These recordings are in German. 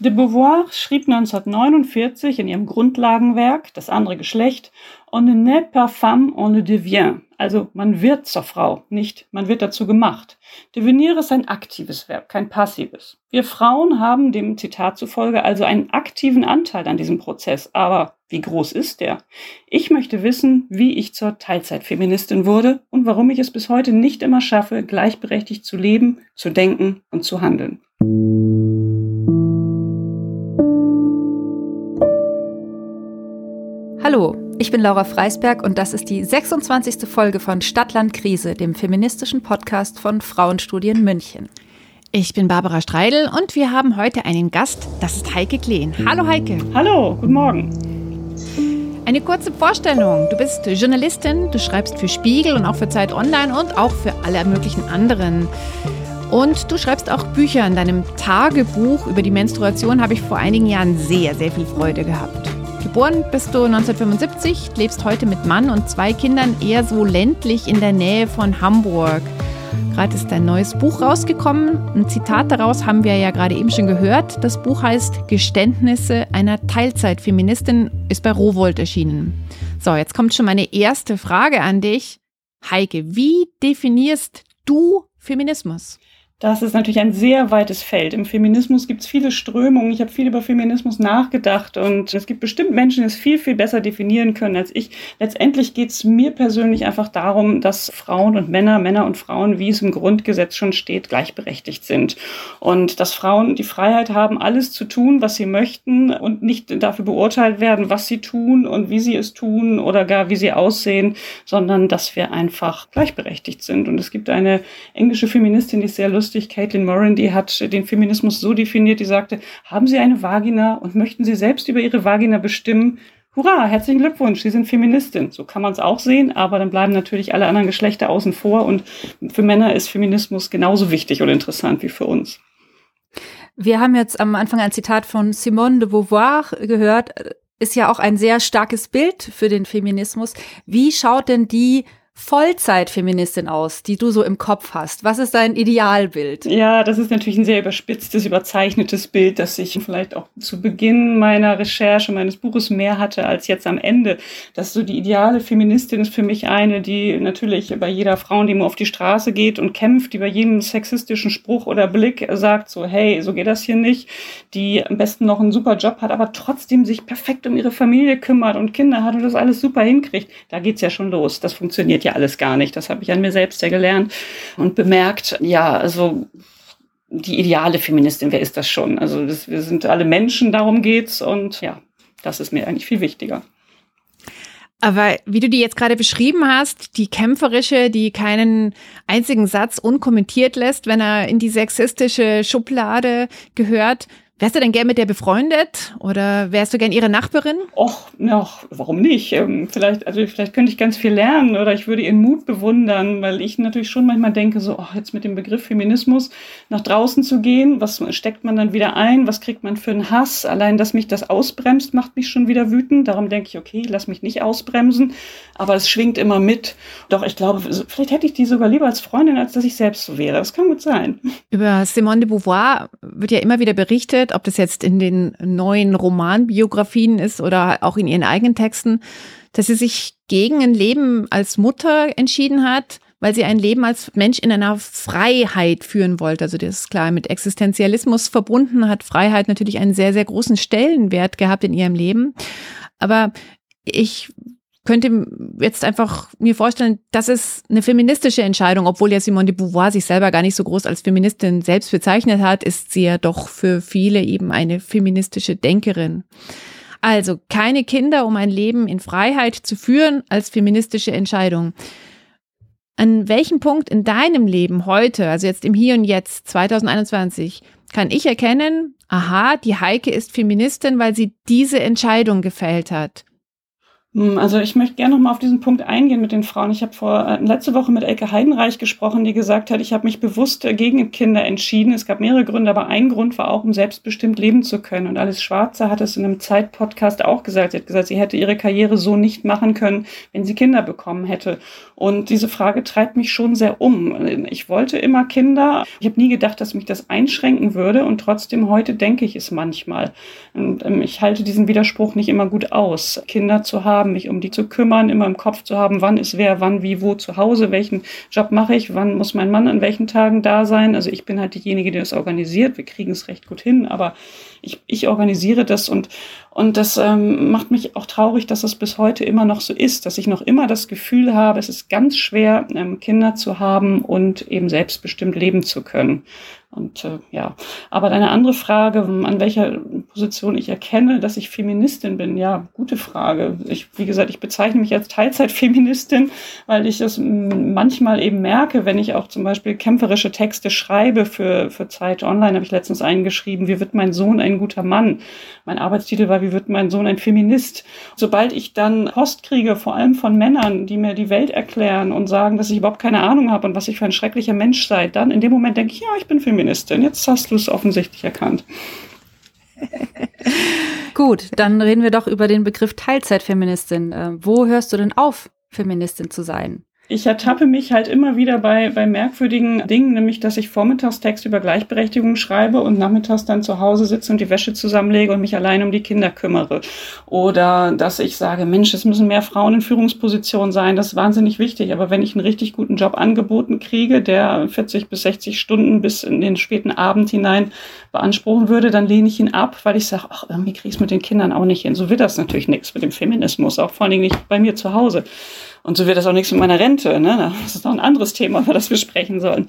De Beauvoir schrieb 1949 in ihrem Grundlagenwerk Das andere Geschlecht On ne naît pas femme, on le devient. Also man wird zur Frau, nicht man wird dazu gemacht. Devenir ist ein aktives Verb, kein passives. Wir Frauen haben dem Zitat zufolge also einen aktiven Anteil an diesem Prozess. Aber wie groß ist der? Ich möchte wissen, wie ich zur Teilzeitfeministin wurde und warum ich es bis heute nicht immer schaffe, gleichberechtigt zu leben, zu denken und zu handeln. Hallo, ich bin Laura Freisberg und das ist die 26. Folge von Stadtland Krise, dem feministischen Podcast von Frauenstudien München. Ich bin Barbara Streidel und wir haben heute einen Gast, das ist Heike Kleen. Hallo Heike. Hallo, guten Morgen. Eine kurze Vorstellung. Du bist Journalistin, du schreibst für Spiegel und auch für Zeit Online und auch für alle möglichen anderen. Und du schreibst auch Bücher. In deinem Tagebuch über die Menstruation habe ich vor einigen Jahren sehr, sehr viel Freude gehabt. Geboren bist du 1975, lebst heute mit Mann und zwei Kindern eher so ländlich in der Nähe von Hamburg. Gerade ist dein neues Buch rausgekommen. Ein Zitat daraus haben wir ja gerade eben schon gehört. Das Buch heißt Geständnisse einer Teilzeitfeministin, ist bei Rowold erschienen. So, jetzt kommt schon meine erste Frage an dich. Heike, wie definierst du Feminismus? Das ist natürlich ein sehr weites Feld. Im Feminismus gibt es viele Strömungen. Ich habe viel über Feminismus nachgedacht und es gibt bestimmt Menschen, die es viel, viel besser definieren können als ich. Letztendlich geht es mir persönlich einfach darum, dass Frauen und Männer, Männer und Frauen, wie es im Grundgesetz schon steht, gleichberechtigt sind. Und dass Frauen die Freiheit haben, alles zu tun, was sie möchten und nicht dafür beurteilt werden, was sie tun und wie sie es tun oder gar wie sie aussehen, sondern dass wir einfach gleichberechtigt sind. Und es gibt eine englische Feministin, die ist sehr lustig, lustig, Caitlin Moran, die hat den Feminismus so definiert, die sagte, haben Sie eine Vagina und möchten Sie selbst über Ihre Vagina bestimmen? Hurra, herzlichen Glückwunsch, Sie sind Feministin. So kann man es auch sehen, aber dann bleiben natürlich alle anderen Geschlechter außen vor und für Männer ist Feminismus genauso wichtig und interessant wie für uns. Wir haben jetzt am Anfang ein Zitat von Simone de Beauvoir gehört, ist ja auch ein sehr starkes Bild für den Feminismus. Wie schaut denn die Vollzeitfeministin aus, die du so im Kopf hast? Was ist dein Idealbild? Ja, das ist natürlich ein sehr überspitztes, überzeichnetes Bild, das ich vielleicht auch zu Beginn meiner Recherche, meines Buches mehr hatte als jetzt am Ende. Dass so die ideale Feministin ist für mich eine, die natürlich bei jeder Frau, die nur auf die Straße geht und kämpft, die bei jedem sexistischen Spruch oder Blick sagt so, hey, so geht das hier nicht, die am besten noch einen super Job hat, aber trotzdem sich perfekt um ihre Familie kümmert und Kinder hat und das alles super hinkriegt. Da geht's ja schon los. Das funktioniert ja alles gar nicht. Das habe ich an mir selbst ja gelernt und bemerkt, ja, also die ideale Feministin, wer ist das schon? Also das, wir sind alle Menschen, darum geht's und ja, das ist mir eigentlich viel wichtiger. Aber wie du die jetzt gerade beschrieben hast, die kämpferische, die keinen einzigen Satz unkommentiert lässt, wenn er in die sexistische Schublade gehört, Wärst du denn gern mit der befreundet oder wärst du gern ihre Nachbarin? Och, ja, warum nicht? Ähm, vielleicht, also vielleicht könnte ich ganz viel lernen oder ich würde ihren Mut bewundern, weil ich natürlich schon manchmal denke, so, oh, jetzt mit dem Begriff Feminismus nach draußen zu gehen, was steckt man dann wieder ein? Was kriegt man für einen Hass? Allein, dass mich das ausbremst, macht mich schon wieder wütend. Darum denke ich, okay, lass mich nicht ausbremsen. Aber es schwingt immer mit. Doch ich glaube, vielleicht hätte ich die sogar lieber als Freundin, als dass ich selbst so wäre. Das kann gut sein. Über Simone de Beauvoir wird ja immer wieder berichtet, findet, ob das jetzt in den neuen Romanbiografien ist oder auch in ihren eigenen Texten, dass sie sich gegen ein Leben als Mutter entschieden hat, weil sie ein Leben als Mensch in einer Freiheit führen wollte. Also das ist klar mit Existenzialismus verbunden, hat Freiheit natürlich einen sehr, sehr großen Stellenwert gehabt in ihrem Leben. Aber ich könnte jetzt einfach mir vorstellen, das ist eine feministische Entscheidung, obwohl ja Simone de Beauvoir sich selber gar nicht so groß als Feministin selbst bezeichnet hat, ist sie ja doch für viele eben eine feministische Denkerin. Also keine Kinder, um ein Leben in Freiheit zu führen, als feministische Entscheidung. An welchem Punkt in deinem Leben heute, also jetzt im Hier und Jetzt 2021, kann ich erkennen, aha, die Heike ist Feministin, weil sie diese Entscheidung gefällt hat? Hm, also ich möchte gerne noch mal auf diesen Punkt eingehen mit den Frauen. Ich habe vor äh, letzte Woche mit Elke Heidenreich gesprochen, die gesagt hat, ich habe mich bewusst gegen Kinder entschieden. Es gab mehrere Gründe, aber ein Grund war auch, um selbstbestimmt leben zu können. Und Alice Schwarzer hat es in einem Zeit-Podcast auch gesagt. Sie hat gesagt, sie hätte ihre Karriere so nicht machen können, wenn sie Kinder bekommen hätte. Und diese Frage treibt mich schon sehr um. Ich wollte immer Kinder. Ich habe nie gedacht, dass mich das einschränken würde. Und trotzdem heute denke ich es manchmal. Und ähm, ich halte diesen Widerspruch nicht immer gut aus, Kinder zu haben haben, mich um die zu kümmern, immer im Kopf zu haben, wann ist wer, wann, wie, wo zu Hause, welchen Job mache ich, wann muss mein Mann an welchen Tagen da sein. Also ich bin halt diejenige, die das organisiert. Wir kriegen es recht gut hin, aber ich, ich organisiere das und, und das ähm, macht mich auch traurig, dass es bis heute immer noch so ist, dass ich noch immer das Gefühl habe, es ist ganz schwer, ähm, Kinder zu haben und eben selbstbestimmt leben zu können. Und äh, ja, aber deine andere Frage, an welcher Position ich erkenne, dass ich Feministin bin, ja, gute Frage. Ich, wie gesagt, ich bezeichne mich als Teilzeitfeministin, weil ich das manchmal eben merke, wenn ich auch zum Beispiel kämpferische Texte schreibe für, für Zeit Online, habe ich letztens eingeschrieben, wie wird mein Sohn ein guter Mann? Mein Arbeitstitel war, wie wird mein Sohn ein Feminist? Sobald ich dann Post kriege, vor allem von Männern, die mir die Welt erklären und sagen, dass ich überhaupt keine Ahnung habe und was ich für ein schrecklicher Mensch sei, dann in dem Moment denke ich, ja, ich bin Feministin. Feministin. Jetzt hast du es offensichtlich erkannt. Gut, dann reden wir doch über den Begriff Teilzeitfeministin. Äh, wo hörst du denn auf, Feministin zu sein? Ich ertappe mich halt immer wieder bei, bei merkwürdigen Dingen, nämlich dass ich vormittags Text über Gleichberechtigung schreibe und nachmittags dann zu Hause sitze und die Wäsche zusammenlege und mich allein um die Kinder kümmere. Oder dass ich sage, Mensch, es müssen mehr Frauen in Führungspositionen sein, das ist wahnsinnig wichtig. Aber wenn ich einen richtig guten Job angeboten kriege, der 40 bis 60 Stunden bis in den späten Abend hinein beanspruchen würde, dann lehne ich ihn ab, weil ich sage, ach, irgendwie kriege ich es mit den Kindern auch nicht hin. So wird das natürlich nichts mit dem Feminismus, auch vor allen Dingen nicht bei mir zu Hause. Und so wird das auch nichts mit meiner Rente. Ne? Das ist noch ein anderes Thema, über das wir sprechen sollen.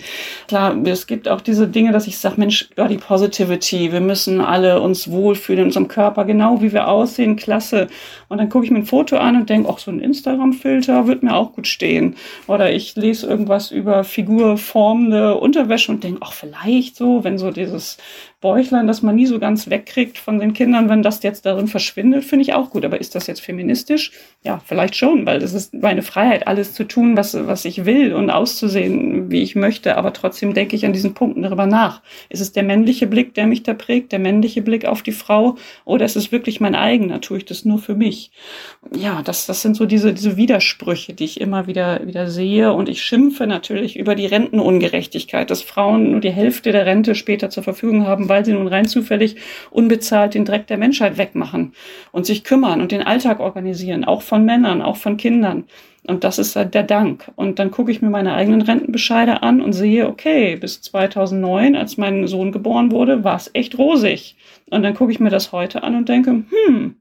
Klar, es gibt auch diese Dinge, dass ich sage, Mensch, Body Positivity, wir müssen alle uns wohlfühlen in unserem Körper, genau wie wir aussehen, klasse. Und dann gucke ich mir ein Foto an und denke, auch so ein Instagram-Filter wird mir auch gut stehen. Oder ich lese irgendwas über figurformende Unterwäsche und denke, ach, vielleicht so, wenn so dieses Bäuchlein, das man nie so ganz wegkriegt von den Kindern, wenn das jetzt darin verschwindet, finde ich auch gut. Aber ist das jetzt feministisch? Ja, vielleicht schon, weil das ist meine Freiheit, alles zu tun, was, was ich will und auszusehen, wie ich möchte. Aber trotzdem denke ich an diesen Punkten darüber nach. Ist es der männliche Blick, der mich da prägt, der männliche Blick auf die Frau? Oder ist es wirklich mein eigener? Tue ich das nur für mich? Ja, das, das sind so diese, diese Widersprüche, die ich immer wieder, wieder sehe. Und ich schimpfe natürlich über die Rentenungerechtigkeit, dass Frauen nur die Hälfte der Rente später zur Verfügung haben, weil sie nun rein zufällig unbezahlt den Dreck der Menschheit wegmachen und sich kümmern und den Alltag organisieren, auch von Männern, auch von Kindern. Und das ist der Dank. Und dann gucke ich mir meine eigenen Rentenbescheide an und sehe, okay, bis 2009, als mein Sohn geboren wurde, war es echt rosig. Und dann gucke ich mir das heute an und denke, hm,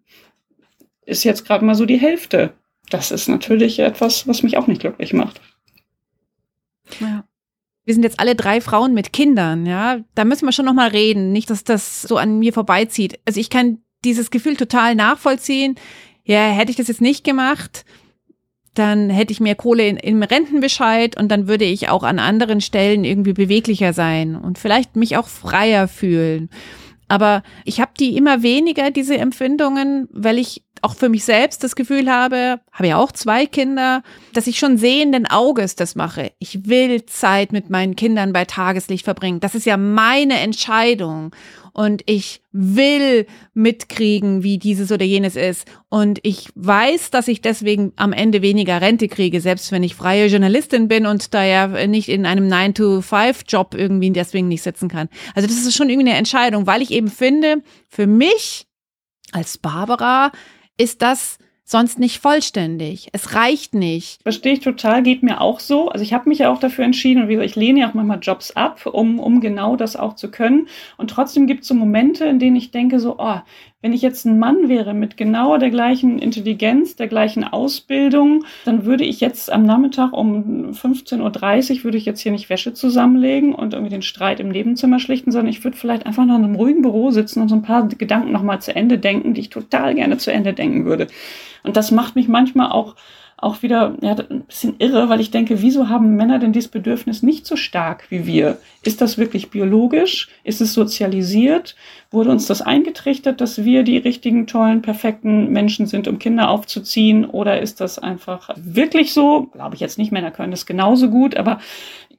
ist jetzt gerade mal so die Hälfte. Das ist natürlich etwas, was mich auch nicht glücklich macht. Ja wir sind jetzt alle drei Frauen mit Kindern, ja, da müssen wir schon noch mal reden, nicht, dass das so an mir vorbeizieht. Also ich kann dieses Gefühl total nachvollziehen. Ja, hätte ich das jetzt nicht gemacht, dann hätte ich mehr Kohle in, im Rentenbescheid und dann würde ich auch an anderen Stellen irgendwie beweglicher sein und vielleicht mich auch freier fühlen. Aber ich habe die immer weniger, diese Empfindungen, weil ich auch für mich selbst das Gefühl habe, habe ja auch zwei Kinder, dass ich schon sehenden Auges das mache. Ich will Zeit mit meinen Kindern bei Tageslicht verbringen. Das ist ja meine Entscheidung. Und ich will mitkriegen, wie dieses oder jenes ist. Und ich weiß, dass ich deswegen am Ende weniger Rente kriege, selbst wenn ich freie Journalistin bin und da ja nicht in einem 9-to-5-Job irgendwie deswegen nicht sitzen kann. Also das ist schon irgendwie eine Entscheidung, weil ich eben finde, für mich als Barbara ist das sonst nicht vollständig. Es reicht nicht. Verstehe ich total, geht mir auch so. Also ich habe mich ja auch dafür entschieden und wie gesagt, ich lehne ja auch manchmal Jobs ab, um, um genau das auch zu können. Und trotzdem gibt es so Momente, in denen ich denke so, oh, wenn ich jetzt ein Mann wäre mit genau der gleichen Intelligenz, der gleichen Ausbildung, dann würde ich jetzt am Nachmittag um 15.30 Uhr würde ich jetzt hier nicht Wäsche zusammenlegen und irgendwie den Streit im Nebenzimmer schlichten, sondern ich würde vielleicht einfach noch in einem ruhigen Büro sitzen und so ein paar Gedanken nochmal zu Ende denken, die ich total gerne zu Ende denken würde. Und das macht mich manchmal auch auch wieder ja, ein bisschen irre, weil ich denke, wieso haben Männer denn dieses Bedürfnis nicht so stark wie wir? Ist das wirklich biologisch? Ist es sozialisiert? Wurde uns das eingetrichtert, dass wir die richtigen, tollen, perfekten Menschen sind, um Kinder aufzuziehen? Oder ist das einfach wirklich so? Glaube ich jetzt nicht, Männer können das genauso gut, aber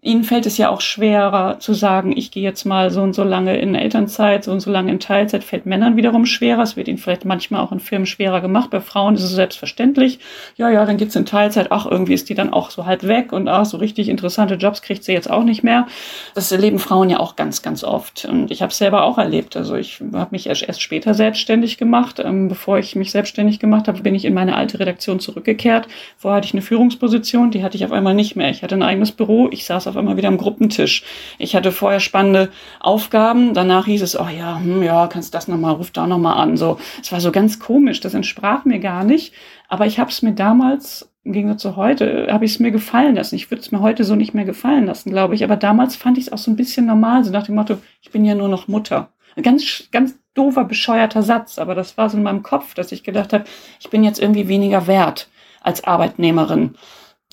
ihnen fällt es ja auch schwerer zu sagen, ich gehe jetzt mal so und so lange in Elternzeit, so und so lange in Teilzeit, fällt Männern wiederum schwerer. Es wird ihnen vielleicht manchmal auch in Firmen schwerer gemacht. Bei Frauen ist es selbstverständlich. Ja, ja, dann geht's in Teilzeit. Ach, irgendwie ist die dann auch so halb weg und ach, so richtig interessante Jobs kriegt sie jetzt auch nicht mehr. Das erleben Frauen ja auch ganz, ganz oft. Und ich habe es selber auch erlebt. Also ich habe mich erst, erst später selbstständig gemacht. Ähm, bevor ich mich selbstständig gemacht habe, bin ich in meine alte Redaktion zurückgekehrt. Vorher hatte ich eine Führungsposition, die hatte ich auf einmal nicht mehr. Ich hatte ein eigenes Büro, ich saß auf auf einmal wieder am Gruppentisch. Ich hatte vorher spannende Aufgaben, danach hieß es, oh ja, hm, ja, kannst das nochmal, ruf da nochmal an. So, es war so ganz komisch, das entsprach mir gar nicht. Aber ich habe es mir damals im Gegensatz zu heute habe ich es mir gefallen lassen. Ich würde es mir heute so nicht mehr gefallen lassen, glaube ich. Aber damals fand ich es auch so ein bisschen normal, so nach dem Motto, ich bin ja nur noch Mutter. Ganz, ganz doofer, bescheuerter Satz, aber das war so in meinem Kopf, dass ich gedacht habe, ich bin jetzt irgendwie weniger wert als Arbeitnehmerin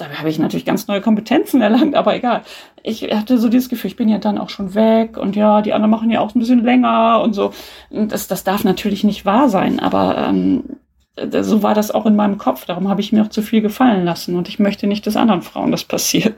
da habe ich natürlich ganz neue Kompetenzen erlangt, aber egal. Ich hatte so dieses Gefühl, ich bin ja dann auch schon weg und ja, die anderen machen ja auch ein bisschen länger und so. Das, das darf natürlich nicht wahr sein, aber ähm, so war das auch in meinem Kopf. Darum habe ich mir auch zu viel gefallen lassen und ich möchte nicht, dass anderen Frauen das passiert.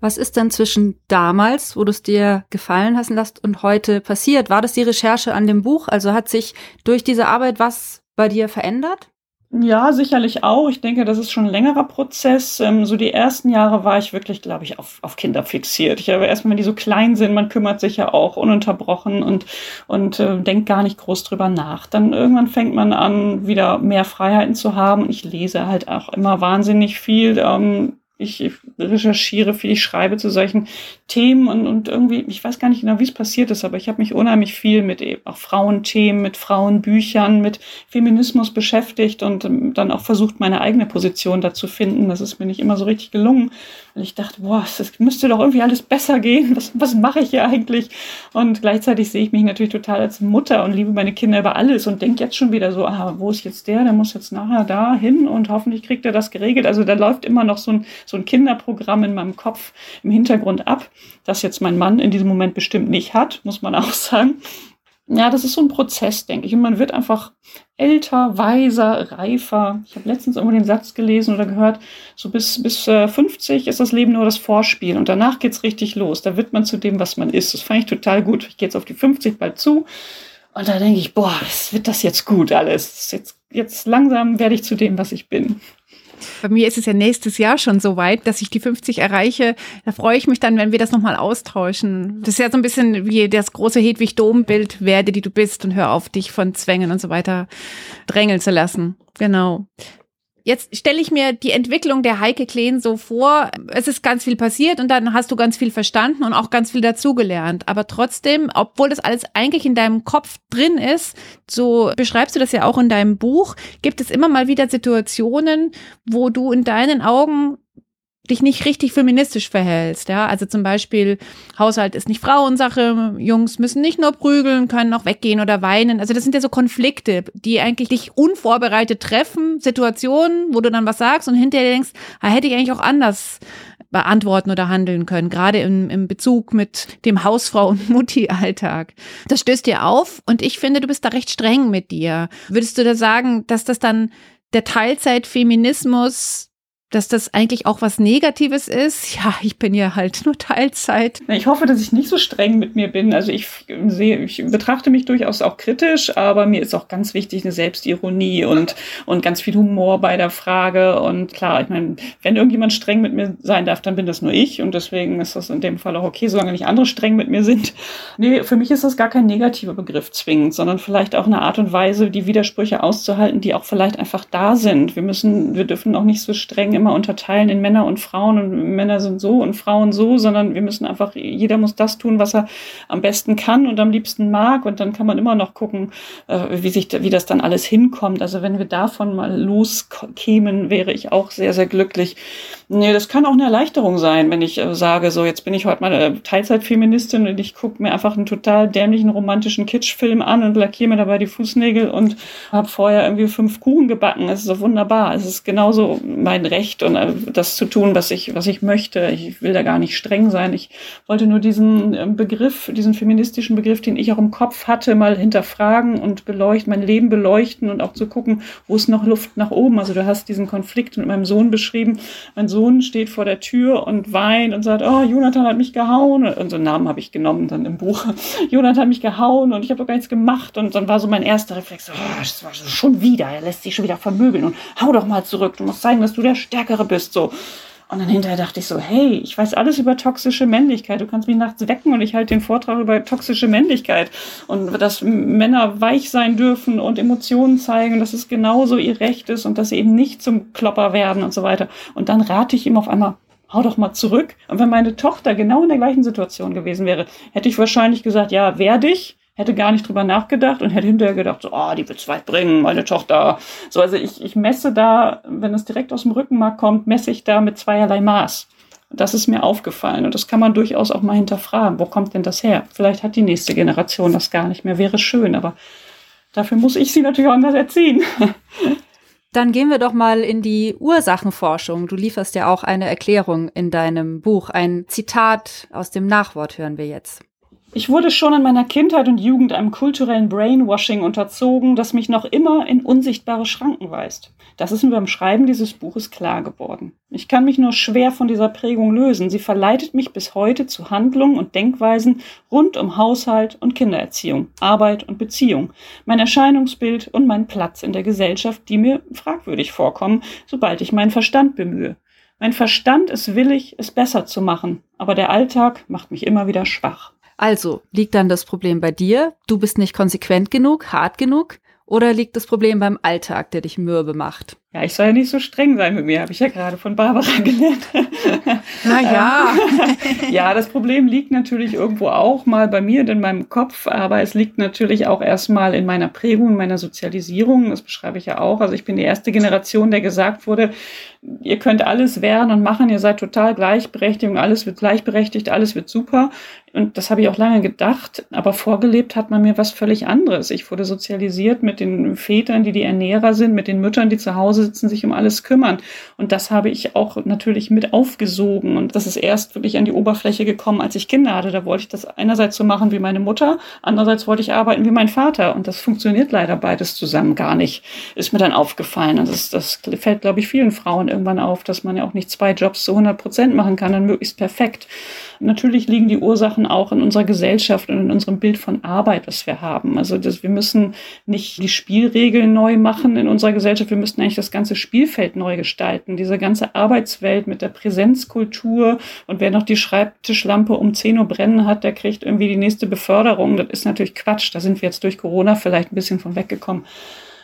Was ist denn zwischen damals, wo du es dir gefallen lassen lässt, und heute passiert? War das die Recherche an dem Buch? Also hat sich durch diese Arbeit was bei dir verändert? Ja, sicherlich auch. Ich denke, das ist schon ein längerer Prozess. Ähm, so die ersten Jahre war ich wirklich, glaube ich, auf, auf Kinder fixiert. Ich habe erstmal, wenn die so klein sind, man kümmert sich ja auch ununterbrochen und, und äh, denkt gar nicht groß drüber nach. Dann irgendwann fängt man an, wieder mehr Freiheiten zu haben. Ich lese halt auch immer wahnsinnig viel. Ähm, ich recherchiere viel, ich schreibe zu solchen Themen und, und irgendwie, ich weiß gar nicht genau, wie es passiert ist, aber ich habe mich unheimlich viel mit eben auch Frauenthemen, mit Frauenbüchern, mit Feminismus beschäftigt und ähm, dann auch versucht, meine eigene Position da zu finden. Das ist mir nicht immer so richtig gelungen. Und ich dachte, boah, es müsste doch irgendwie alles besser gehen. Was, was mache ich hier eigentlich? Und gleichzeitig sehe ich mich natürlich total als Mutter und liebe meine Kinder über alles und denke jetzt schon wieder so, ah, wo ist jetzt der? Der muss jetzt nachher da hin und hoffentlich kriegt er das geregelt. Also da läuft immer noch so ein, so ein Kinderprogramm in meinem Kopf im Hintergrund ab das jetzt mein Mann in diesem Moment bestimmt nicht hat, muss man auch sagen. Ja, das ist so ein Prozess, denke ich. Und man wird einfach älter, weiser, reifer. Ich habe letztens irgendwo den Satz gelesen oder gehört, so bis, bis äh, 50 ist das Leben nur das Vorspiel und danach geht's richtig los. Da wird man zu dem, was man ist. Das fand ich total gut. Ich gehe jetzt auf die 50 bald zu und da denke ich, boah, wird das jetzt gut alles. Jetzt, jetzt langsam werde ich zu dem, was ich bin. Bei mir ist es ja nächstes Jahr schon so weit, dass ich die 50 erreiche. Da freue ich mich dann, wenn wir das nochmal austauschen. Das ist ja so ein bisschen wie das große Hedwig Dom-Bild, werde, die du bist und hör auf, dich von Zwängen und so weiter drängeln zu lassen. Genau. Jetzt stelle ich mir die Entwicklung der Heike Kleen so vor. Es ist ganz viel passiert und dann hast du ganz viel verstanden und auch ganz viel dazugelernt. Aber trotzdem, obwohl das alles eigentlich in deinem Kopf drin ist, so beschreibst du das ja auch in deinem Buch, gibt es immer mal wieder Situationen, wo du in deinen Augen dich nicht richtig feministisch verhältst, ja. Also zum Beispiel, Haushalt ist nicht Frauensache, Jungs müssen nicht nur prügeln, können auch weggehen oder weinen. Also das sind ja so Konflikte, die eigentlich dich unvorbereitet treffen, Situationen, wo du dann was sagst und hinterher denkst, ah, hätte ich eigentlich auch anders beantworten oder handeln können, gerade im, im Bezug mit dem Hausfrau- und Mutti-Alltag. Das stößt dir auf und ich finde, du bist da recht streng mit dir. Würdest du da sagen, dass das dann der Teilzeitfeminismus dass das eigentlich auch was Negatives ist. Ja, ich bin ja halt nur Teilzeit. Ich hoffe, dass ich nicht so streng mit mir bin. Also ich sehe, ich betrachte mich durchaus auch kritisch, aber mir ist auch ganz wichtig eine Selbstironie und, und ganz viel Humor bei der Frage. Und klar, ich meine, wenn irgendjemand streng mit mir sein darf, dann bin das nur ich. Und deswegen ist das in dem Fall auch okay, solange nicht andere streng mit mir sind. Nee, für mich ist das gar kein negativer Begriff zwingend, sondern vielleicht auch eine Art und Weise, die Widersprüche auszuhalten, die auch vielleicht einfach da sind. Wir müssen, wir dürfen auch nicht so streng immer unterteilen in Männer und Frauen und Männer sind so und Frauen so, sondern wir müssen einfach, jeder muss das tun, was er am besten kann und am liebsten mag und dann kann man immer noch gucken, äh, wie sich, wie das dann alles hinkommt. Also wenn wir davon mal loskämen, wäre ich auch sehr, sehr glücklich. Nee, das kann auch eine Erleichterung sein, wenn ich äh, sage, so jetzt bin ich heute mal äh, Teilzeitfeministin und ich gucke mir einfach einen total dämlichen romantischen Kitschfilm an und lackiere mir dabei die Fußnägel und habe vorher irgendwie fünf Kuchen gebacken. Es ist so wunderbar. Es ist genauso mein Recht und äh, das zu tun, was ich, was ich möchte. Ich will da gar nicht streng sein. Ich wollte nur diesen äh, Begriff, diesen feministischen Begriff, den ich auch im Kopf hatte, mal hinterfragen und beleuchten, mein Leben beleuchten und auch zu gucken, wo ist noch Luft nach oben. Also du hast diesen Konflikt mit meinem Sohn beschrieben. Mein Sohn steht vor der Tür und weint und sagt, oh, Jonathan hat mich gehauen. Und so einen Namen habe ich genommen dann im Buch. Jonathan hat mich gehauen und ich habe doch gar nichts gemacht. Und dann war so mein erster Reflex, oh, das war schon wieder, er lässt sich schon wieder vermöbeln und hau doch mal zurück. Du musst zeigen, dass du der Stärkere bist. So. Und dann hinterher dachte ich so, hey, ich weiß alles über toxische Männlichkeit. Du kannst mich nachts wecken und ich halte den Vortrag über toxische Männlichkeit. Und dass Männer weich sein dürfen und Emotionen zeigen, dass es genauso ihr Recht ist und dass sie eben nicht zum Klopper werden und so weiter. Und dann rate ich ihm auf einmal, hau doch mal zurück. Und wenn meine Tochter genau in der gleichen Situation gewesen wäre, hätte ich wahrscheinlich gesagt, ja, werde ich hätte gar nicht drüber nachgedacht und hätte hinterher gedacht, so, oh, die wird's weit bringen, meine Tochter. So, also ich, ich messe da, wenn es direkt aus dem Rückenmark kommt, messe ich da mit zweierlei Maß. Das ist mir aufgefallen und das kann man durchaus auch mal hinterfragen. Wo kommt denn das her? Vielleicht hat die nächste Generation das gar nicht mehr. Wäre schön, aber dafür muss ich sie natürlich auch anders erziehen. Dann gehen wir doch mal in die Ursachenforschung. Du lieferst ja auch eine Erklärung in deinem Buch. Ein Zitat aus dem Nachwort hören wir jetzt. Ich wurde schon in meiner Kindheit und Jugend einem kulturellen Brainwashing unterzogen, das mich noch immer in unsichtbare Schranken weist. Das ist mir beim Schreiben dieses Buches klar geworden. Ich kann mich nur schwer von dieser Prägung lösen. Sie verleitet mich bis heute zu Handlungen und Denkweisen rund um Haushalt und Kindererziehung, Arbeit und Beziehung, mein Erscheinungsbild und meinen Platz in der Gesellschaft, die mir fragwürdig vorkommen, sobald ich meinen Verstand bemühe. Mein Verstand ist willig, es besser zu machen, aber der Alltag macht mich immer wieder schwach. Also, liegt dann das Problem bei dir? Du bist nicht konsequent genug, hart genug? Oder liegt das Problem beim Alltag, der dich mürbe macht? Ja, ich soll ja nicht so streng sein mit mir, habe ich ja gerade von Barbara gelernt. Naja. ja, das Problem liegt natürlich irgendwo auch mal bei mir in meinem Kopf, aber es liegt natürlich auch erstmal in meiner Prägung, meiner Sozialisierung. Das beschreibe ich ja auch. Also ich bin die erste Generation, der gesagt wurde, ihr könnt alles werden und machen, ihr seid total gleichberechtigt, alles wird gleichberechtigt, alles wird super. Und das habe ich auch lange gedacht, aber vorgelebt hat man mir was völlig anderes. Ich wurde sozialisiert mit den Vätern, die die Ernährer sind, mit den Müttern, die zu Hause sitzen, sich um alles kümmern. Und das habe ich auch natürlich mit aufgesogen. Und das ist erst wirklich an die Oberfläche gekommen, als ich Kinder hatte. Da wollte ich das einerseits so machen wie meine Mutter, andererseits wollte ich arbeiten wie mein Vater. Und das funktioniert leider beides zusammen gar nicht. Ist mir dann aufgefallen. Und das, das fällt, glaube ich, vielen Frauen irgendwann auf, dass man ja auch nicht zwei Jobs zu 100 Prozent machen kann und möglichst perfekt. Natürlich liegen die Ursachen auch in unserer Gesellschaft und in unserem Bild von Arbeit, was wir haben. Also das, wir müssen nicht die Spielregeln neu machen in unserer Gesellschaft, wir müssten eigentlich das ganze Spielfeld neu gestalten. Diese ganze Arbeitswelt mit der Präsenzkultur und wer noch die Schreibtischlampe um 10 Uhr brennen hat, der kriegt irgendwie die nächste Beförderung. Das ist natürlich Quatsch. Da sind wir jetzt durch Corona vielleicht ein bisschen von weggekommen.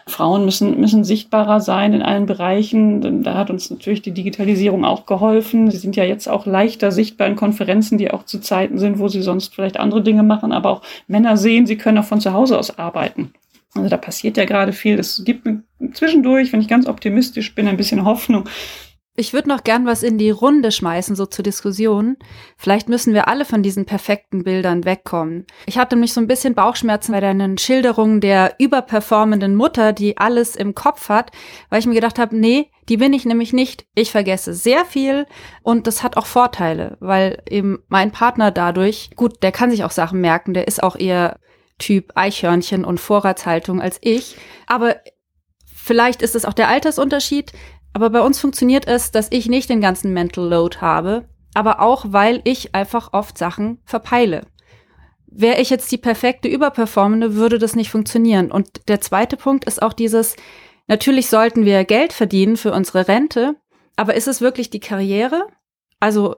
Frauen müssen, müssen sichtbarer sein in allen Bereichen. Da hat uns natürlich die Digitalisierung auch geholfen. Sie sind ja jetzt auch leichter sichtbar in Konferenzen, die auch zu Zeiten sind, wo sie sonst vielleicht andere Dinge machen. Aber auch Männer sehen, sie können auch von zu Hause aus arbeiten. Also da passiert ja gerade viel. Es gibt zwischendurch, wenn ich ganz optimistisch bin, ein bisschen Hoffnung, ich würde noch gern was in die Runde schmeißen, so zur Diskussion. Vielleicht müssen wir alle von diesen perfekten Bildern wegkommen. Ich hatte nämlich so ein bisschen Bauchschmerzen bei deinen Schilderungen der überperformenden Mutter, die alles im Kopf hat, weil ich mir gedacht habe, nee, die bin ich nämlich nicht. Ich vergesse sehr viel und das hat auch Vorteile, weil eben mein Partner dadurch, gut, der kann sich auch Sachen merken, der ist auch eher Typ Eichhörnchen und Vorratshaltung als ich, aber Vielleicht ist es auch der Altersunterschied. Aber bei uns funktioniert es, dass ich nicht den ganzen Mental Load habe, aber auch, weil ich einfach oft Sachen verpeile. Wäre ich jetzt die perfekte Überperformende, würde das nicht funktionieren. Und der zweite Punkt ist auch dieses, natürlich sollten wir Geld verdienen für unsere Rente, aber ist es wirklich die Karriere? Also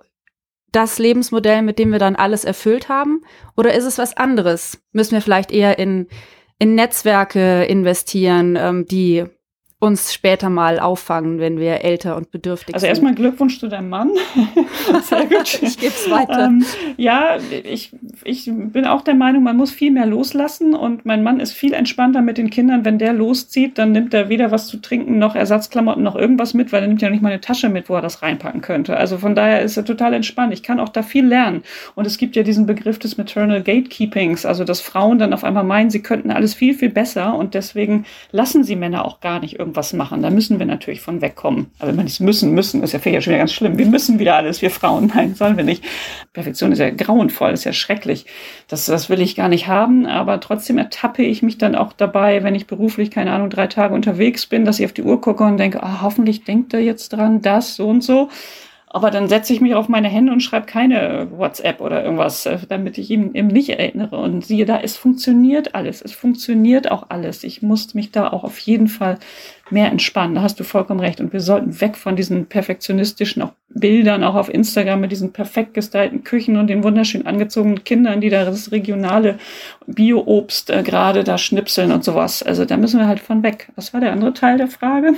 das Lebensmodell, mit dem wir dann alles erfüllt haben? Oder ist es was anderes? Müssen wir vielleicht eher in, in Netzwerke investieren, ähm, die uns später mal auffangen, wenn wir älter und bedürftig also sind. Also erstmal Glückwunsch zu deinem Mann. Sehr gut. ich gebe es weiter. Ähm, ja, ich, ich bin auch der Meinung, man muss viel mehr loslassen und mein Mann ist viel entspannter mit den Kindern. Wenn der loszieht, dann nimmt er weder was zu trinken noch Ersatzklamotten noch irgendwas mit, weil er nimmt ja nicht mal eine Tasche mit, wo er das reinpacken könnte. Also von daher ist er total entspannt. Ich kann auch da viel lernen. Und es gibt ja diesen Begriff des Maternal Gatekeepings, also dass Frauen dann auf einmal meinen, sie könnten alles viel, viel besser und deswegen lassen sie Männer auch gar nicht irgendwas machen. Da müssen wir natürlich von wegkommen. Aber wenn wir nicht müssen, müssen, ist ja vielleicht ja schon wieder ganz schlimm. Wir müssen wieder alles, wir Frauen. Nein, sollen wir nicht. Perfektion ist ja grauenvoll, ist ja schrecklich. Das, das will ich gar nicht haben. Aber trotzdem ertappe ich mich dann auch dabei, wenn ich beruflich, keine Ahnung, drei Tage unterwegs bin, dass ich auf die Uhr gucke und denke, oh, hoffentlich denkt er jetzt dran, das, so und so. Aber dann setze ich mich auf meine Hände und schreibe keine WhatsApp oder irgendwas, äh, damit ich ihm eben nicht erinnere. Und siehe da, es funktioniert alles. Es funktioniert auch alles. Ich muss mich da auch auf jeden Fall mehr entspannen. Da hast du vollkommen recht. Und wir sollten weg von diesen perfektionistischen auch Bildern, auch auf Instagram mit diesen perfekt gestylten Küchen und den wunderschön angezogenen Kindern, die da das regionale Bio-Obst äh, gerade da schnipseln und sowas. Also da müssen wir halt von weg. Was war der andere Teil der Frage?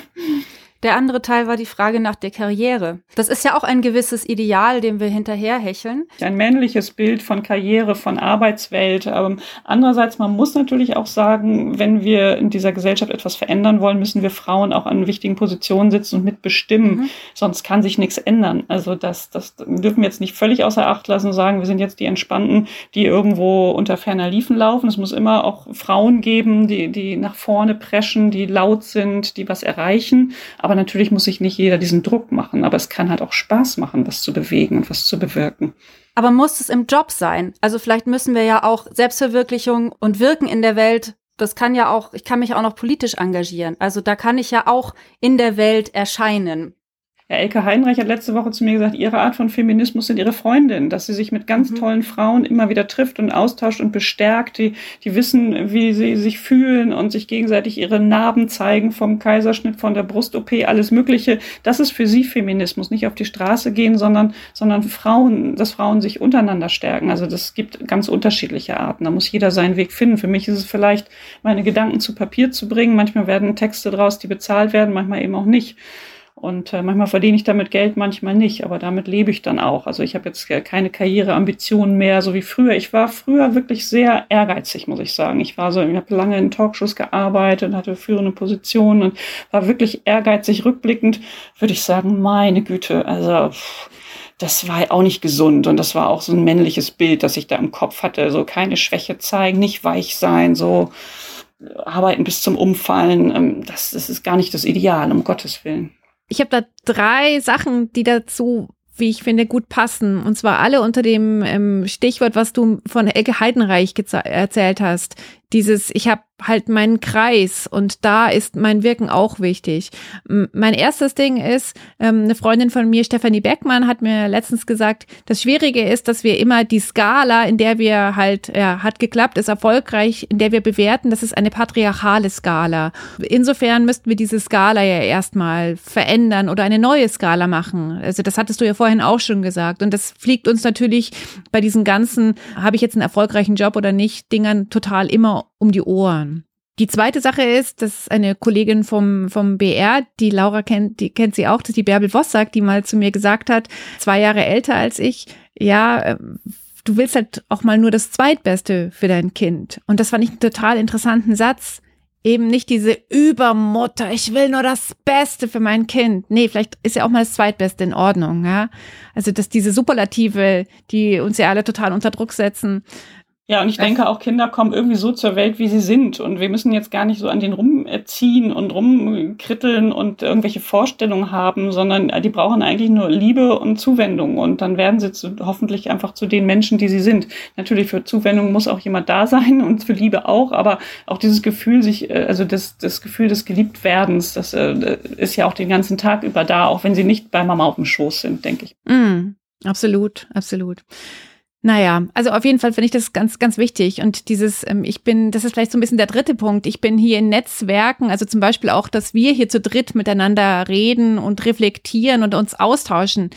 Der andere Teil war die Frage nach der Karriere. Das ist ja auch ein gewisses Ideal, dem wir hinterherhecheln. Ein männliches Bild von Karriere, von Arbeitswelt. Aber andererseits, man muss natürlich auch sagen, wenn wir in dieser Gesellschaft etwas verändern wollen, müssen wir Frauen auch an wichtigen Positionen sitzen und mitbestimmen. Mhm. Sonst kann sich nichts ändern. Also das, das dürfen wir jetzt nicht völlig außer Acht lassen und sagen, wir sind jetzt die Entspannten, die irgendwo unter ferner Liefen laufen. Es muss immer auch Frauen geben, die, die nach vorne preschen, die laut sind, die was erreichen. Aber natürlich muss sich nicht jeder diesen Druck machen, aber es kann halt auch Spaß machen, was zu bewegen und was zu bewirken. Aber muss es im Job sein? Also vielleicht müssen wir ja auch Selbstverwirklichung und Wirken in der Welt das kann ja auch, ich kann mich auch noch politisch engagieren. Also da kann ich ja auch in der Welt erscheinen. Ja, Elke Heinreich hat letzte Woche zu mir gesagt, ihre Art von Feminismus sind ihre Freundinnen, dass sie sich mit ganz mhm. tollen Frauen immer wieder trifft und austauscht und bestärkt, die, die wissen, wie sie sich fühlen und sich gegenseitig ihre Narben zeigen vom Kaiserschnitt, von der Brust-OP, alles Mögliche. Das ist für sie Feminismus, nicht auf die Straße gehen, sondern, sondern Frauen, dass Frauen sich untereinander stärken. Also das gibt ganz unterschiedliche Arten. Da muss jeder seinen Weg finden. Für mich ist es vielleicht, meine Gedanken zu Papier zu bringen. Manchmal werden Texte draus, die bezahlt werden, manchmal eben auch nicht. Und äh, manchmal verdiene ich damit Geld, manchmal nicht, aber damit lebe ich dann auch. Also ich habe jetzt keine Karriereambitionen mehr, so wie früher. Ich war früher wirklich sehr ehrgeizig, muss ich sagen. Ich war so, ich habe lange in Talkshows gearbeitet, hatte führende Positionen und war wirklich ehrgeizig. Rückblickend würde ich sagen, meine Güte, also pff, das war auch nicht gesund und das war auch so ein männliches Bild, das ich da im Kopf hatte. So keine Schwäche zeigen, nicht weich sein, so arbeiten bis zum Umfallen. Ähm, das, das ist gar nicht das Ideal, um Gottes Willen. Ich habe da drei Sachen, die dazu, wie ich finde, gut passen. Und zwar alle unter dem ähm, Stichwort, was du von Elke Heidenreich erzählt hast. Dieses, ich habe halt meinen Kreis und da ist mein Wirken auch wichtig. Mein erstes Ding ist, ähm, eine Freundin von mir, Stefanie Beckmann, hat mir letztens gesagt, das Schwierige ist, dass wir immer die Skala, in der wir halt, ja, hat geklappt, ist erfolgreich, in der wir bewerten, das ist eine patriarchale Skala. Insofern müssten wir diese Skala ja erstmal verändern oder eine neue Skala machen. Also das hattest du ja vorhin auch schon gesagt. Und das fliegt uns natürlich bei diesen ganzen, habe ich jetzt einen erfolgreichen Job oder nicht, Dingern total immer um die Ohren. Die zweite Sache ist, dass eine Kollegin vom, vom BR, die Laura kennt, die kennt sie auch, das ist die Bärbel Wossack, die mal zu mir gesagt hat, zwei Jahre älter als ich, ja, ähm, du willst halt auch mal nur das Zweitbeste für dein Kind. Und das fand ich einen total interessanten Satz. Eben nicht diese Übermutter, ich will nur das Beste für mein Kind. Nee, vielleicht ist ja auch mal das Zweitbeste in Ordnung, ja. Also, dass diese Superlative, die uns ja alle total unter Druck setzen, ja, und ich denke auch, Kinder kommen irgendwie so zur Welt, wie sie sind. Und wir müssen jetzt gar nicht so an den rumziehen und rumkritteln und irgendwelche Vorstellungen haben, sondern die brauchen eigentlich nur Liebe und Zuwendung. Und dann werden sie zu, hoffentlich einfach zu den Menschen, die sie sind. Natürlich für Zuwendung muss auch jemand da sein und für Liebe auch, aber auch dieses Gefühl, sich, äh, also das, das Gefühl des Geliebtwerdens, das äh, ist ja auch den ganzen Tag über da, auch wenn sie nicht bei Mama auf dem Schoß sind, denke ich. Mm, absolut, absolut. Naja, also auf jeden Fall finde ich das ganz, ganz wichtig. Und dieses, ähm, ich bin, das ist vielleicht so ein bisschen der dritte Punkt. Ich bin hier in Netzwerken, also zum Beispiel auch, dass wir hier zu dritt miteinander reden und reflektieren und uns austauschen.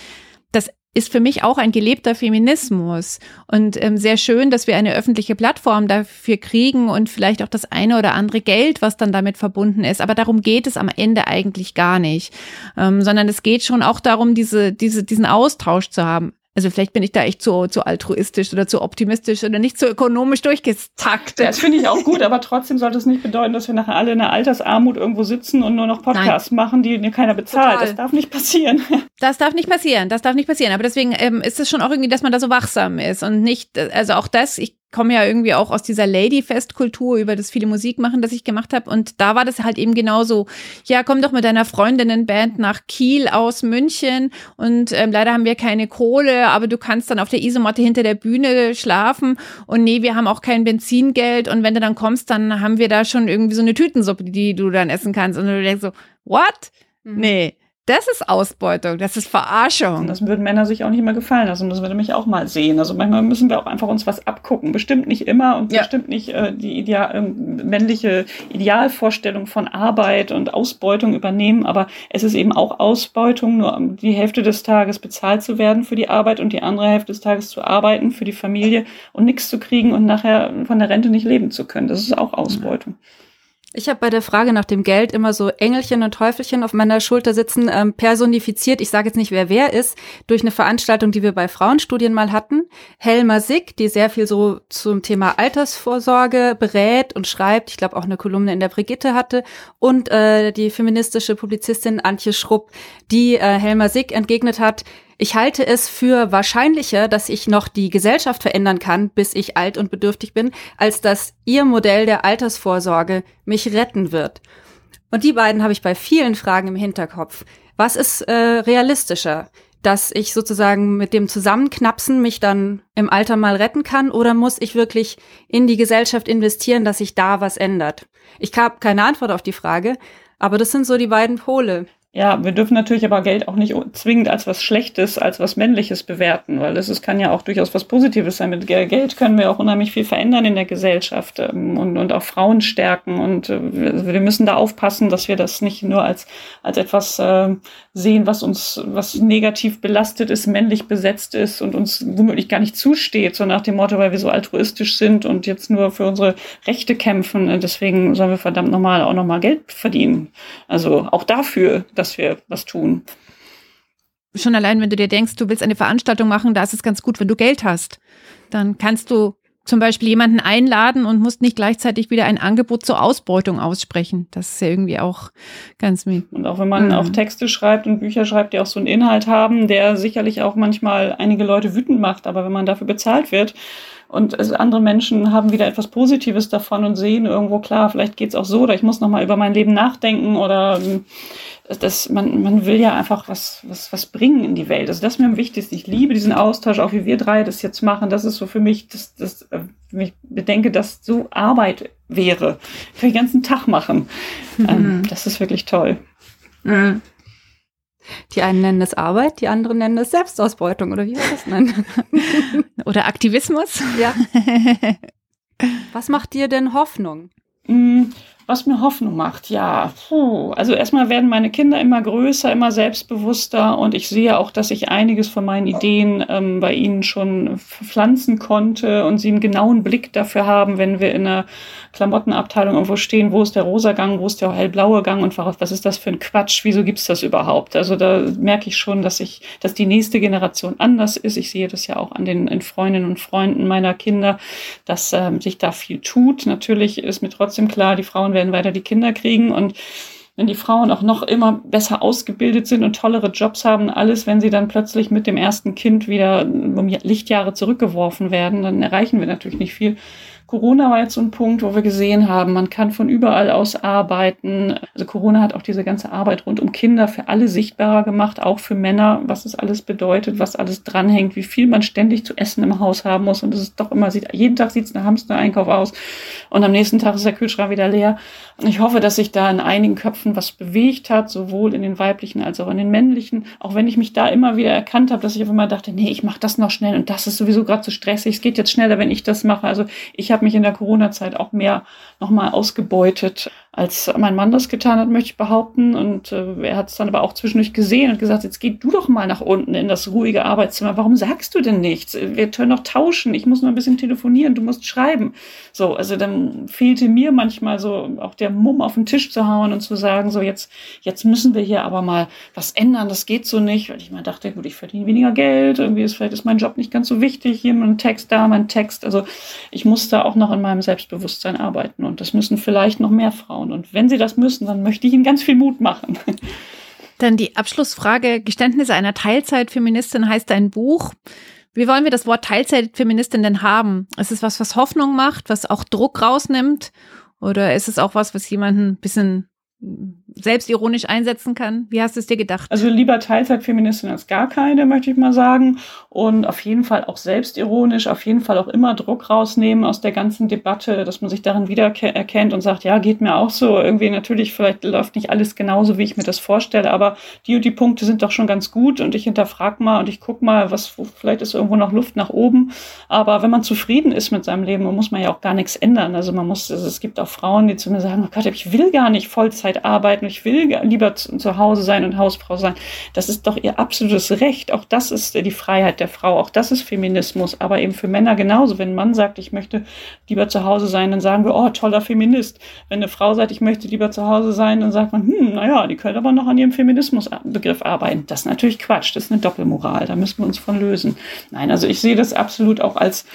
Das ist für mich auch ein gelebter Feminismus und ähm, sehr schön, dass wir eine öffentliche Plattform dafür kriegen und vielleicht auch das eine oder andere Geld, was dann damit verbunden ist. Aber darum geht es am Ende eigentlich gar nicht, ähm, sondern es geht schon auch darum, diese, diese, diesen Austausch zu haben. Also vielleicht bin ich da echt zu, zu altruistisch oder zu optimistisch oder nicht so ökonomisch durchgetaktet. Das finde ich auch gut, aber trotzdem sollte es nicht bedeuten, dass wir nachher alle in der Altersarmut irgendwo sitzen und nur noch Podcasts Nein. machen, die keiner bezahlt. Total. Das darf nicht passieren. Das darf nicht passieren, das darf nicht passieren. Aber deswegen ähm, ist es schon auch irgendwie, dass man da so wachsam ist und nicht, also auch das, ich komme ja irgendwie auch aus dieser Ladyfest-Kultur über das viele Musik machen, das ich gemacht habe. Und da war das halt eben genauso. Ja, komm doch mit deiner Freundinnenband nach Kiel aus München. Und ähm, leider haben wir keine Kohle, aber du kannst dann auf der Isomatte hinter der Bühne schlafen. Und nee, wir haben auch kein Benzingeld. Und wenn du dann kommst, dann haben wir da schon irgendwie so eine Tütensuppe, die du dann essen kannst. Und du denkst so, what? Mhm. Nee. Das ist Ausbeutung, das ist Verarschung. Das würden Männer sich auch nicht mehr gefallen lassen. Das würde mich auch mal sehen. Also manchmal müssen wir auch einfach uns was abgucken. Bestimmt nicht immer und ja. bestimmt nicht äh, die Ideal, äh, männliche Idealvorstellung von Arbeit und Ausbeutung übernehmen. Aber es ist eben auch Ausbeutung, nur die Hälfte des Tages bezahlt zu werden für die Arbeit und die andere Hälfte des Tages zu arbeiten für die Familie und nichts zu kriegen und nachher von der Rente nicht leben zu können. Das ist auch Ausbeutung. Mhm. Ich habe bei der Frage nach dem Geld immer so Engelchen und Teufelchen auf meiner Schulter sitzen, ähm, personifiziert, ich sage jetzt nicht, wer wer ist, durch eine Veranstaltung, die wir bei Frauenstudien mal hatten. Helma Sick, die sehr viel so zum Thema Altersvorsorge berät und schreibt, ich glaube auch eine Kolumne in der Brigitte hatte, und äh, die feministische Publizistin Antje Schrupp, die äh, Helma Sick entgegnet hat, ich halte es für wahrscheinlicher, dass ich noch die Gesellschaft verändern kann, bis ich alt und bedürftig bin, als dass Ihr Modell der Altersvorsorge mich retten wird. Und die beiden habe ich bei vielen Fragen im Hinterkopf. Was ist äh, realistischer? Dass ich sozusagen mit dem Zusammenknapsen mich dann im Alter mal retten kann oder muss ich wirklich in die Gesellschaft investieren, dass sich da was ändert? Ich habe keine Antwort auf die Frage, aber das sind so die beiden Pole. Ja, wir dürfen natürlich aber Geld auch nicht zwingend als was Schlechtes, als was Männliches bewerten, weil es, kann ja auch durchaus was Positives sein. Mit Geld können wir auch unheimlich viel verändern in der Gesellschaft ähm, und, und auch Frauen stärken. Und äh, wir müssen da aufpassen, dass wir das nicht nur als, als etwas äh, sehen, was uns, was negativ belastet ist, männlich besetzt ist und uns womöglich gar nicht zusteht, so nach dem Motto, weil wir so altruistisch sind und jetzt nur für unsere Rechte kämpfen. Deswegen sollen wir verdammt nochmal auch nochmal Geld verdienen. Also auch dafür dass wir was tun. Schon allein, wenn du dir denkst, du willst eine Veranstaltung machen, da ist es ganz gut, wenn du Geld hast. Dann kannst du zum Beispiel jemanden einladen und musst nicht gleichzeitig wieder ein Angebot zur Ausbeutung aussprechen. Das ist ja irgendwie auch ganz mit. Und auch wenn man mhm. auch Texte schreibt und Bücher schreibt, die auch so einen Inhalt haben, der sicherlich auch manchmal einige Leute wütend macht, aber wenn man dafür bezahlt wird, und andere Menschen haben wieder etwas Positives davon und sehen irgendwo klar, vielleicht geht's auch so, oder ich muss nochmal über mein Leben nachdenken oder das, man, man will ja einfach was, was, was bringen in die Welt. Also das ist mir am wichtigsten. Ich liebe diesen Austausch, auch wie wir drei das jetzt machen. Das ist so für mich, das, das, äh, ich bedenke, dass so Arbeit wäre. Kann den ganzen Tag machen. Mhm. Ähm, das ist wirklich toll. Mhm. Die einen nennen es Arbeit, die anderen nennen es Selbstausbeutung oder wie wir das nennen. oder Aktivismus. Ja. Was macht dir denn Hoffnung? Was mir Hoffnung macht, ja. Puh. Also erstmal werden meine Kinder immer größer, immer selbstbewusster und ich sehe auch, dass ich einiges von meinen Ideen ähm, bei ihnen schon pflanzen konnte und sie einen genauen Blick dafür haben, wenn wir in einer Klamottenabteilung irgendwo stehen, wo ist der rosa Gang, wo ist der hellblaue Gang und was ist das für ein Quatsch, wieso gibt's das überhaupt? Also da merke ich schon, dass ich, dass die nächste Generation anders ist. Ich sehe das ja auch an den, den Freundinnen und Freunden meiner Kinder, dass ähm, sich da viel tut. Natürlich ist mir trotzdem klar, die Frauen werden weiter die Kinder kriegen und wenn die Frauen auch noch immer besser ausgebildet sind und tollere Jobs haben, alles, wenn sie dann plötzlich mit dem ersten Kind wieder um Lichtjahre zurückgeworfen werden, dann erreichen wir natürlich nicht viel. Corona war jetzt so ein Punkt, wo wir gesehen haben, man kann von überall aus arbeiten. Also Corona hat auch diese ganze Arbeit rund um Kinder für alle sichtbarer gemacht, auch für Männer, was es alles bedeutet, was alles dranhängt, wie viel man ständig zu essen im Haus haben muss. Und es ist doch immer, sieht, jeden Tag sieht es nach Hamster-Einkauf aus und am nächsten Tag ist der Kühlschrank wieder leer. Und ich hoffe, dass sich da in einigen Köpfen was bewegt hat, sowohl in den weiblichen als auch in den männlichen. Auch wenn ich mich da immer wieder erkannt habe, dass ich einmal dachte, nee, ich mache das noch schnell und das ist sowieso gerade zu stressig. Es geht jetzt schneller, wenn ich das mache. Also ich habe habe mich in der Corona-Zeit auch mehr nochmal ausgebeutet als mein Mann das getan hat, möchte ich behaupten. Und äh, er hat es dann aber auch zwischendurch gesehen und gesagt, jetzt geh du doch mal nach unten in das ruhige Arbeitszimmer. Warum sagst du denn nichts? Wir können doch tauschen. Ich muss nur ein bisschen telefonieren. Du musst schreiben. So, also dann fehlte mir manchmal so auch der Mumm auf den Tisch zu hauen und zu sagen, so jetzt, jetzt müssen wir hier aber mal was ändern. Das geht so nicht. Weil ich mal dachte, gut, ich verdiene weniger Geld. Irgendwie ist vielleicht ist mein Job nicht ganz so wichtig. Hier mein Text, da mein Text. Also ich muss da auch noch in meinem Selbstbewusstsein arbeiten. Und das müssen vielleicht noch mehr Frauen. Und wenn sie das müssen, dann möchte ich ihnen ganz viel Mut machen. Dann die Abschlussfrage. Geständnisse einer Teilzeitfeministin heißt dein Buch. Wie wollen wir das Wort Teilzeitfeministin denn haben? Ist es was, was Hoffnung macht, was auch Druck rausnimmt? Oder ist es auch was, was jemanden ein bisschen selbstironisch einsetzen kann? Wie hast du es dir gedacht? Also lieber Teilzeitfeministin als gar keine, möchte ich mal sagen. Und auf jeden Fall auch selbstironisch, auf jeden Fall auch immer Druck rausnehmen aus der ganzen Debatte, dass man sich darin wiedererkennt und sagt, ja, geht mir auch so. Irgendwie natürlich, vielleicht läuft nicht alles genauso, wie ich mir das vorstelle, aber die und die Punkte sind doch schon ganz gut und ich hinterfrage mal und ich gucke mal, was, vielleicht ist irgendwo noch Luft nach oben. Aber wenn man zufrieden ist mit seinem Leben, muss man ja auch gar nichts ändern. Also man muss, also es gibt auch Frauen, die zu mir sagen, oh Gott, ich will gar nicht Vollzeit arbeiten ich will lieber zu Hause sein und Hausfrau sein. Das ist doch ihr absolutes Recht. Auch das ist die Freiheit der Frau. Auch das ist Feminismus. Aber eben für Männer genauso. Wenn ein Mann sagt, ich möchte lieber zu Hause sein, dann sagen wir, oh, toller Feminist. Wenn eine Frau sagt, ich möchte lieber zu Hause sein, dann sagt man, hm, naja, die können aber noch an ihrem Feminismusbegriff arbeiten. Das ist natürlich Quatsch. Das ist eine Doppelmoral. Da müssen wir uns von lösen. Nein, also ich sehe das absolut auch als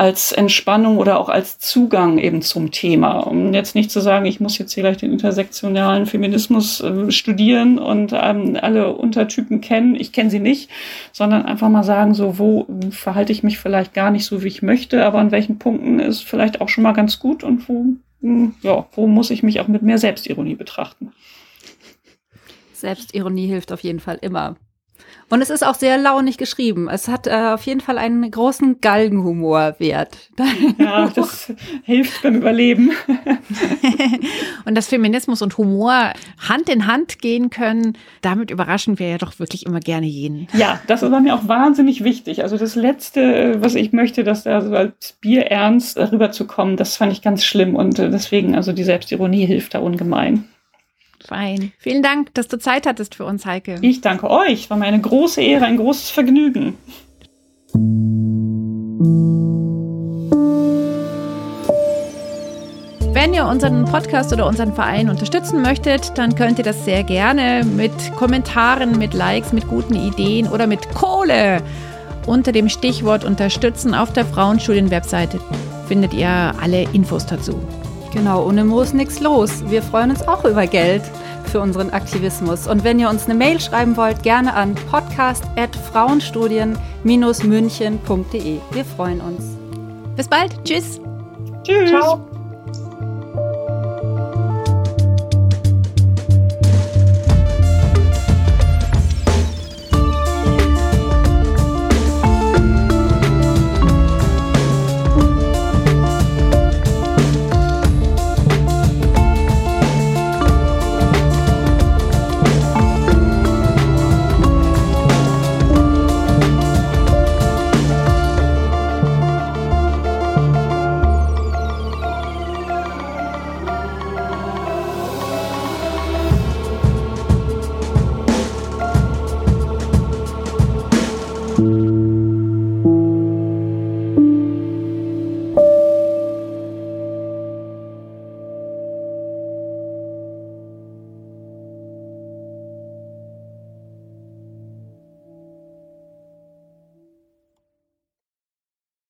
als Entspannung oder auch als Zugang eben zum Thema. Um jetzt nicht zu sagen, ich muss jetzt hier gleich den intersektionalen Feminismus äh, studieren und ähm, alle Untertypen kennen. Ich kenne sie nicht, sondern einfach mal sagen, so wo verhalte ich mich vielleicht gar nicht so, wie ich möchte, aber an welchen Punkten ist vielleicht auch schon mal ganz gut und wo, hm, ja, wo muss ich mich auch mit mehr Selbstironie betrachten. Selbstironie hilft auf jeden Fall immer. Und es ist auch sehr launig geschrieben. Es hat äh, auf jeden Fall einen großen Galgenhumorwert. Ja, das hilft beim Überleben. und dass Feminismus und Humor Hand in Hand gehen können, damit überraschen wir ja doch wirklich immer gerne jeden. Ja, das war mir auch wahnsinnig wichtig. Also das Letzte, was ich möchte, dass da so als Bier ernst rüberzukommen, das fand ich ganz schlimm. Und äh, deswegen, also die Selbstironie hilft da ungemein. Fein. Vielen Dank, dass du Zeit hattest für uns, Heike. Ich danke euch. War mir eine große Ehre, ein großes Vergnügen. Wenn ihr unseren Podcast oder unseren Verein unterstützen möchtet, dann könnt ihr das sehr gerne mit Kommentaren, mit Likes, mit guten Ideen oder mit Kohle unter dem Stichwort unterstützen auf der Frauenschulen-Webseite findet ihr alle Infos dazu. Genau, ohne Moos nichts los. Wir freuen uns auch über Geld für unseren Aktivismus. Und wenn ihr uns eine Mail schreiben wollt, gerne an podcast.frauenstudien-münchen.de. Wir freuen uns. Bis bald. Tschüss. Tschüss. Ciao.